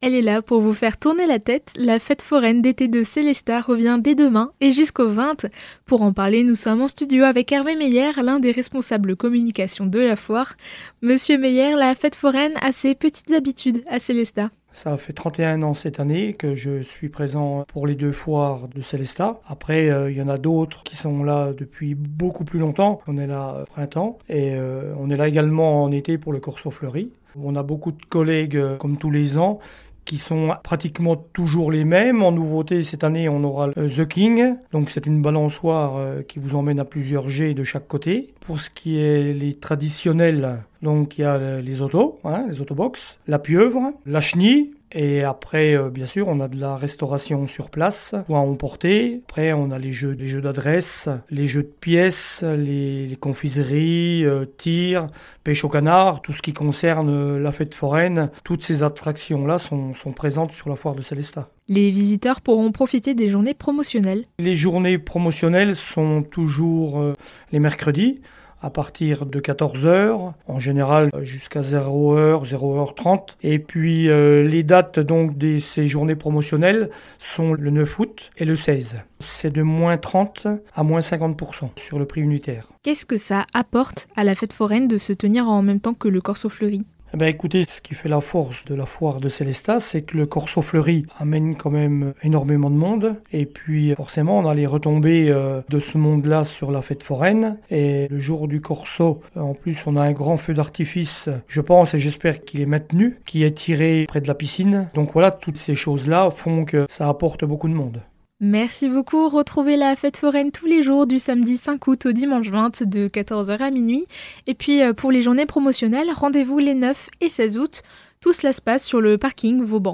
Elle est là pour vous faire tourner la tête. La fête foraine d'été de Célestat revient dès demain et jusqu'au 20. Pour en parler, nous sommes en studio avec Hervé Meyer, l'un des responsables communication de la foire. Monsieur Meyer, la fête foraine a ses petites habitudes à Célestat. Ça fait 31 ans cette année que je suis présent pour les deux foires de Célestat. Après, euh, il y en a d'autres qui sont là depuis beaucoup plus longtemps. On est là au printemps et euh, on est là également en été pour le Corso Fleuri. On a beaucoup de collègues, euh, comme tous les ans, qui sont pratiquement toujours les mêmes. En nouveauté, cette année, on aura The King. Donc, c'est une balançoire euh, qui vous emmène à plusieurs jets de chaque côté. Pour ce qui est les traditionnels, donc il y a les autos, hein, les autobox, la pieuvre, la chenille, et après, euh, bien sûr, on a de la restauration sur place, ou à emporter. Après, on a les jeux, les jeux d'adresse, les jeux de pièces, les, confiseries, euh, tirs, pêche au canard, tout ce qui concerne euh, la fête foraine. Toutes ces attractions-là sont, sont présentes sur la foire de Célestat. Les visiteurs pourront profiter des journées promotionnelles. Les journées promotionnelles sont toujours les mercredis à partir de 14h, en général jusqu'à 0h, 0h30. Et puis euh, les dates donc de ces journées promotionnelles sont le 9 août et le 16. C'est de moins 30 à moins 50% sur le prix unitaire. Qu'est-ce que ça apporte à la fête foraine de se tenir en même temps que le Corso Fleuri? Eh ben écoutez, ce qui fait la force de la foire de Célestat, c'est que le Corso Fleuri amène quand même énormément de monde. Et puis forcément, on a les retombées euh, de ce monde-là sur la fête foraine. Et le jour du Corso, en plus, on a un grand feu d'artifice, je pense et j'espère qu'il est maintenu, qui est tiré près de la piscine. Donc voilà, toutes ces choses-là font que ça apporte beaucoup de monde. Merci beaucoup. Retrouvez la fête foraine tous les jours du samedi 5 août au dimanche 20 de 14h à minuit. Et puis euh, pour les journées promotionnelles, rendez-vous les 9 et 16 août. Tout cela se passe sur le parking Vauban.